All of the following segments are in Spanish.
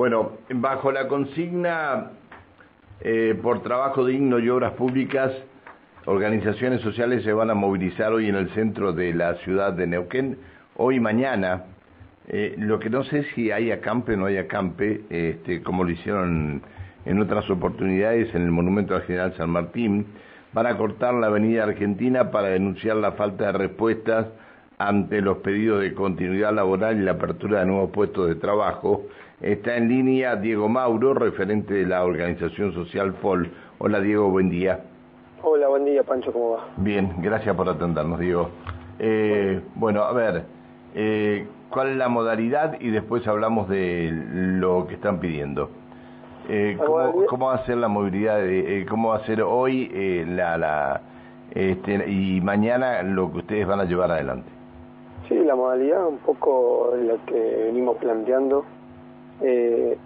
Bueno, bajo la consigna eh, por trabajo digno y obras públicas, organizaciones sociales se van a movilizar hoy en el centro de la ciudad de Neuquén, hoy mañana. Eh, lo que no sé si hay acampe o no hay acampe, este, como lo hicieron en otras oportunidades en el Monumento al General San Martín, van a cortar la Avenida Argentina para denunciar la falta de respuestas ante los pedidos de continuidad laboral y la apertura de nuevos puestos de trabajo. Está en línea Diego Mauro, referente de la organización social FOL. Hola Diego, buen día. Hola, buen día Pancho, ¿cómo va? Bien, gracias por atendernos, Diego. Eh, bueno, a ver, eh, ¿cuál es la modalidad? Y después hablamos de lo que están pidiendo. Eh, ¿cómo, va a ser la movilidad? De, eh, ¿Cómo va a ser hoy eh, la, la este, y mañana lo que ustedes van a llevar adelante? Sí, la modalidad un poco la que venimos planteando.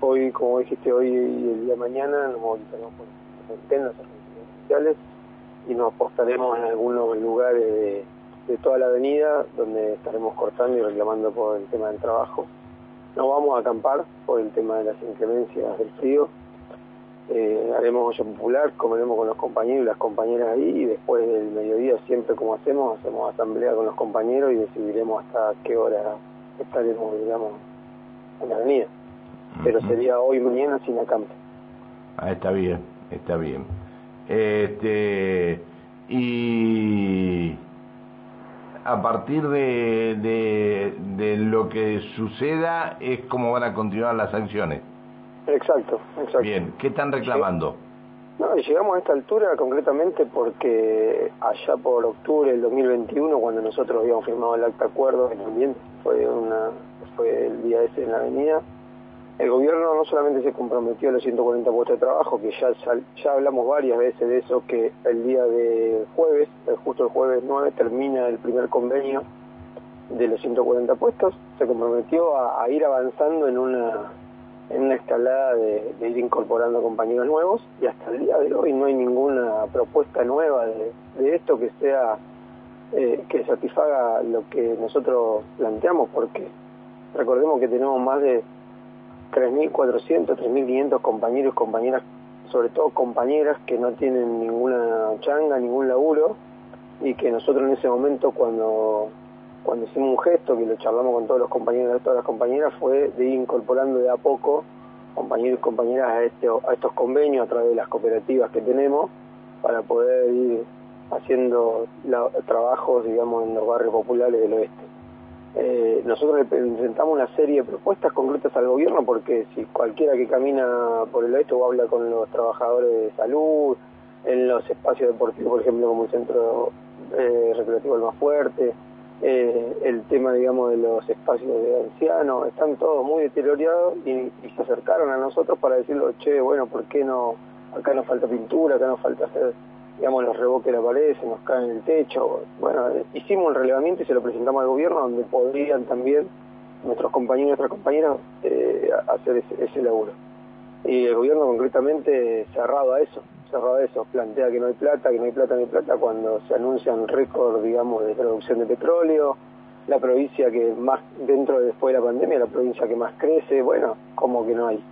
Hoy, como dijiste, hoy y el día de mañana nos movilizaremos por las sociales y nos apostaremos en algunos lugares de, de toda la avenida donde estaremos cortando y reclamando por el tema del trabajo no vamos a acampar por el tema de las inclemencias del frío. Eh, haremos olla popular, comeremos con los compañeros y las compañeras ahí y después del mediodía siempre como hacemos, hacemos asamblea con los compañeros y decidiremos hasta qué hora estaremos, digamos, en la avenida. Pero sería hoy mañana sin acampe. Ah, está bien, está bien. Este, y a partir de, de, lo que suceda es como van a continuar las sanciones. Exacto, exacto. Bien, ¿qué están reclamando? No, llegamos a esta altura concretamente porque allá por octubre del 2021, cuando nosotros habíamos firmado el acta acuerdo, que también fue, una, fue el día ese en la avenida, el gobierno no solamente se comprometió a los 140 puestos de trabajo, que ya, ya hablamos varias veces de eso, que el día de jueves, justo el jueves 9, termina el primer convenio de los 140 puestos, se comprometió a, ir avanzando en una, en una escalada de, ir incorporando compañeros nuevos y hasta el día de hoy no hay ninguna propuesta nueva de, esto que sea eh, que satisfaga lo que nosotros planteamos porque recordemos que tenemos más de 3.400, 3.500 compañeros y compañeras, sobre todo compañeras que no tienen ninguna changa, ningún laburo, y que nosotros en ese momento cuando, cuando hicimos un gesto, que lo charlamos con todos los compañeros y todas las compañeras, fue de ir incorporando de a poco compañeros y compañeras a, este, a estos convenios a través de las cooperativas que tenemos para poder ir haciendo trabajos, digamos, en los barrios populares del oeste. Eh, nosotros presentamos una serie de propuestas concretas al gobierno porque si cualquiera que camina por el oeste o habla con los trabajadores de salud, en los espacios deportivos, por ejemplo, como el centro eh, recreativo El Más Fuerte, eh, el tema, digamos, de los espacios de ancianos, están todos muy deteriorados y, y, se acercaron a nosotros para decirlo, che, bueno, ¿por qué no? Acá nos falta pintura, acá nos falta hacer digamos, los reboques de la pared, se nos caen en el techo. Bueno, hicimos un relevamiento y se lo presentamos al gobierno donde podrían también nuestros compañeros y nuestras compañeras eh, hacer ese, laburo. Y el gobierno concretamente cerrado a eso, cerrado a eso, plantea que no hay plata, que no hay plata, no hay plata cuando se anuncian récord, digamos, de producción de petróleo, la provincia que más, dentro de después de la pandemia, la provincia que más crece, bueno, como que no hay.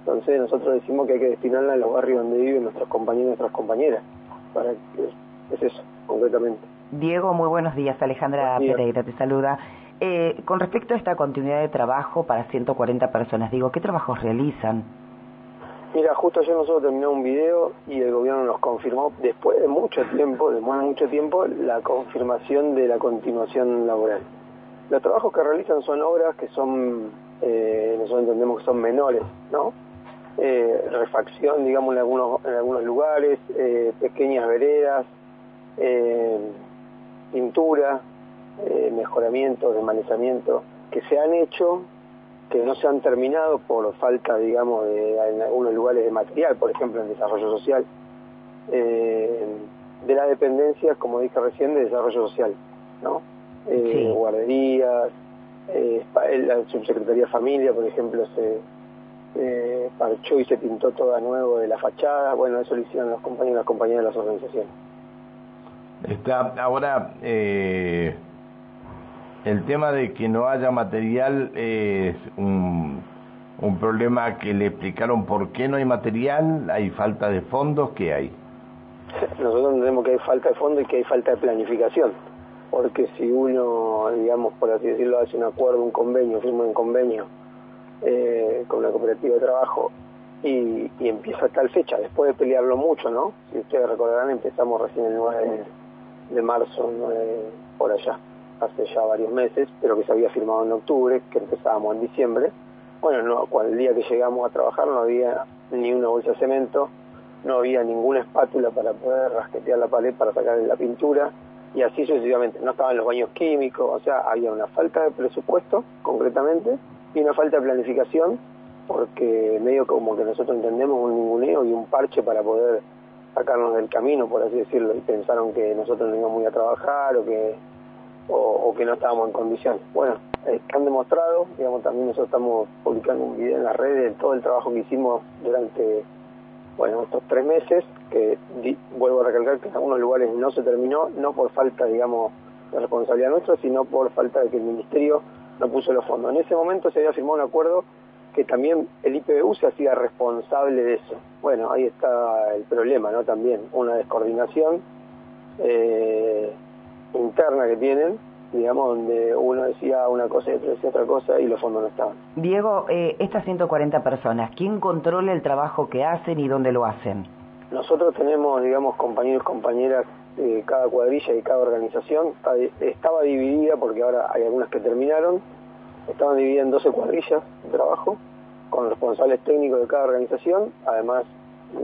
Entonces nosotros decimos que hay que destinarla a los barrios donde viven nuestros compañeros y nuestras compañeras para es eso, concretamente. Diego, muy buenos días. Alejandra Pereira te saluda. Eh, con respecto a esta continuidad de trabajo para 140 personas, digo, ¿qué trabajos realizan? Mira, justo ayer nosotros terminamos un video y el gobierno nos confirmó, después de mucho tiempo, después de mucho tiempo, la confirmación de la continuación laboral. Los trabajos que realizan son obras que son, eh, nosotros entendemos que son menores, ¿no? Eh, refacción, digamos, en algunos, en algunos lugares, eh, pequeñas veredas, eh, pintura, eh, mejoramiento, desmanezamiento, que se han hecho, que no se han terminado por falta, digamos, de, en algunos lugares de material, por ejemplo, en desarrollo social, de las dependencias, como dije recién, de desarrollo social, ¿no? Guarderías, la subsecretaría de familia, por ejemplo, se eh, parchó y se pintó toda nuevo de la fachada. Bueno, eso lo hicieron los compañeros y las compañeras de las organizaciones. Está ahora eh, el tema de que no haya material es un un problema que le explicaron por qué no hay material, hay falta de fondos, ¿qué hay? Nosotros entendemos que hay falta de fondos y que hay falta de planificación, porque si uno, digamos, por así decirlo, hace un acuerdo, un convenio, firma un convenio eh, con la cooperativa de trabajo y, empieza tal fecha, después de pelearlo mucho, ¿no? Si ustedes recordarán, empezamos recién el 9 de, marzo, por allá, hace ya varios meses, pero que se había firmado en octubre, que empezábamos en diciembre. Bueno, no, cuando el día que llegamos a trabajar no había ni una bolsa de cemento, no había ninguna espátula para poder rasquetear la pared para sacar la pintura y así sucesivamente. No estaban los baños químicos, o sea, había una falta de presupuesto, concretamente, y una falta de planificación porque medio como que nosotros entendemos un ninguneo y un parche para poder sacarnos del camino, por así decirlo, y pensaron que nosotros no íbamos a trabajar o que, o, que no estábamos en condiciones. Bueno, eh, han demostrado, digamos, también nosotros estamos publicando un video en las redes de todo el trabajo que hicimos durante, bueno, estos tres meses, que vuelvo a recalcar que en algunos lugares no se terminó, no por falta, digamos, de responsabilidad nuestra, sino por falta de que el Ministerio no puso los fondos. En ese momento se había firmado un acuerdo que también el IPBU se hacía responsable de eso. Bueno, ahí está el problema, ¿no? También una descoordinación eh, interna que tienen, digamos, donde uno decía una cosa y otro decía otra cosa y los fondos no estaban. Diego, eh, estas 140 personas, ¿quién controla el trabajo que hacen y dónde lo hacen? Nosotros tenemos, digamos, compañeros y compañeras de cada cuadrilla y cada organización. Estaba dividida porque ahora hay algunas que terminaron Estaban divididas en 12 cuadrillas de trabajo con responsables técnicos de cada organización. Además,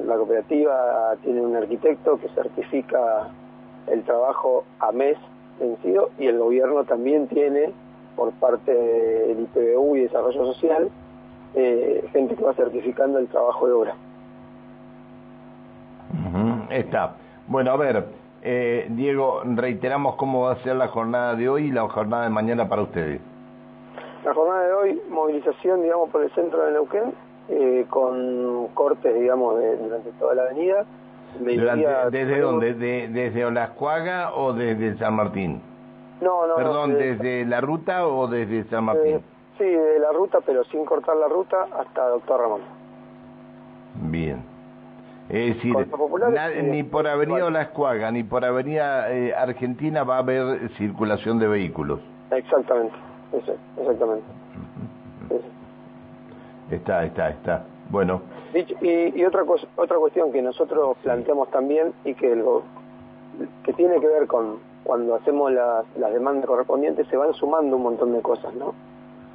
la cooperativa tiene un arquitecto que certifica el trabajo a mes vencido y el gobierno también tiene, por parte del IPBU y Desarrollo Social, eh, gente que va certificando el trabajo de obra. Está. Bueno, a ver, eh, Diego, reiteramos cómo va a ser la jornada de hoy y la jornada de mañana para ustedes. La jornada de hoy, movilización, digamos, por el centro de Neuquén, eh, con cortes, digamos, durante toda la avenida. ¿Desde dónde? ¿Desde Olascuaga o desde San Martín? No, no. Perdón, ¿desde, la ruta o desde San Martín? sí, de la ruta, pero sin cortar la ruta hasta Doctor Ramón. Bien. Es decir, ni por Avenida Olascuaga ni por Avenida eh, Argentina va a haber circulación de vehículos. Exactamente exactamente. Está, está, está. Bueno. Y, y, otra cosa, otra cuestión que nosotros planteamos también y que, el, que tiene que ver con cuando hacemos las, las demandas correspondientes, se van sumando un montón de cosas, ¿no?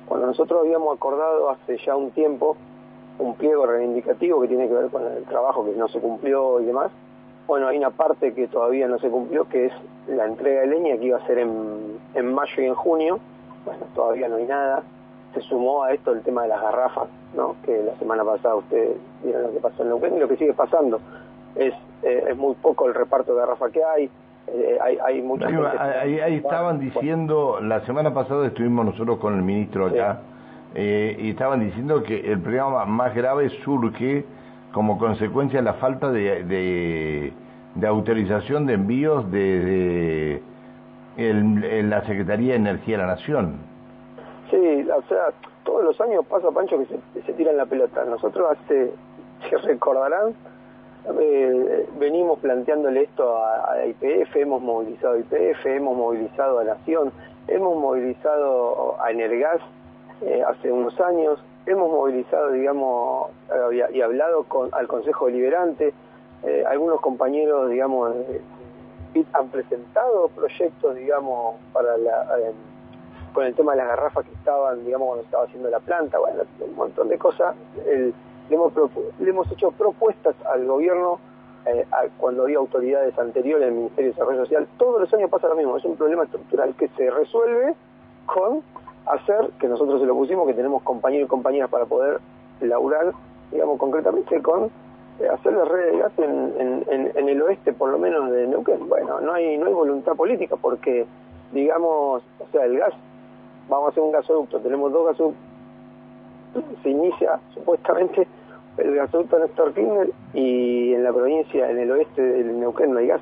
Cuando nosotros habíamos acordado hace ya un tiempo un pliego reivindicativo que tiene que ver con el trabajo que no se cumplió y demás, bueno, hay una parte que todavía no se cumplió, que es la entrega de leña que iba a ser en, en mayo y en junio, bueno, todavía no hay nada. Se sumó a esto el tema de las garrafas, ¿no? que la semana pasada ustedes vieron lo que pasó en Neuquén y lo que sigue pasando. Es, eh, es muy poco el reparto de garrafas que hay, eh, hay, hay mucha ahí, ahí, estaban diciendo, la semana pasada estuvimos nosotros con el ministro acá, eh, y estaban diciendo que el problema más grave surge como consecuencia de la falta de, de, autorización de envíos de el, la Secretaría de Energía de la Nación. Sí, o sea, todos los años pasa, Pancho, que se, tiran la pelota. Nosotros hace, se recordarán, eh, venimos planteándole esto a, IPF, hemos movilizado a IPF, hemos movilizado a Nación, hemos movilizado a Energas eh, hace unos años, hemos movilizado, digamos, y, hablado con, al Consejo Deliberante, eh, algunos compañeros, digamos, han presentado proyectos, digamos, para la, eh, con el tema de las garrafas que estaban, digamos, cuando estaba haciendo la planta, bueno, un montón de cosas. le, hemos le hemos hecho propuestas al gobierno eh, cuando había autoridades anteriores, el Ministerio de Desarrollo Social. Todos los años pasa lo mismo, es un problema estructural que se resuelve con hacer, que nosotros se lo pusimos, que tenemos compañeros y compañeras para poder laburar, digamos, concretamente con eh, hacer la red de gas en, en, el oeste, por lo menos de Neuquén. Bueno, no hay, no hay voluntad política porque, digamos, o sea, el gas, vamos a hacer un gasoducto, tenemos dos gasoductos, se inicia supuestamente el gasoducto Néstor Kirchner y en la provincia, en el oeste del Neuquén no hay gas.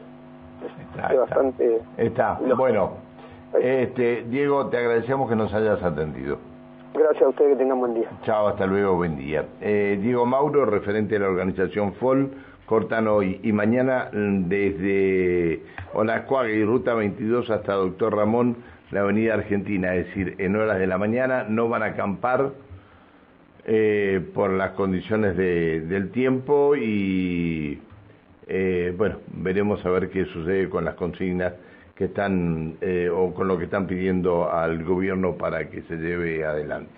Está, es bastante... Está, bueno. Este, Diego, te agradecemos que nos hayas atendido. Gracias a usted, que tengan buen día. Chao, hasta luego, buen día. Eh, Diego Mauro, referente de la organización FOL, cortan hoy y mañana mm, desde Olascuaga y Ruta 22 hasta Doctor Ramón, la Avenida Argentina, es decir, en horas de la mañana, no van a acampar eh, por las condiciones de, del tiempo y eh, bueno, veremos a ver qué sucede con las consignas que están eh, o con lo que están pidiendo al gobierno para que se lleve adelante.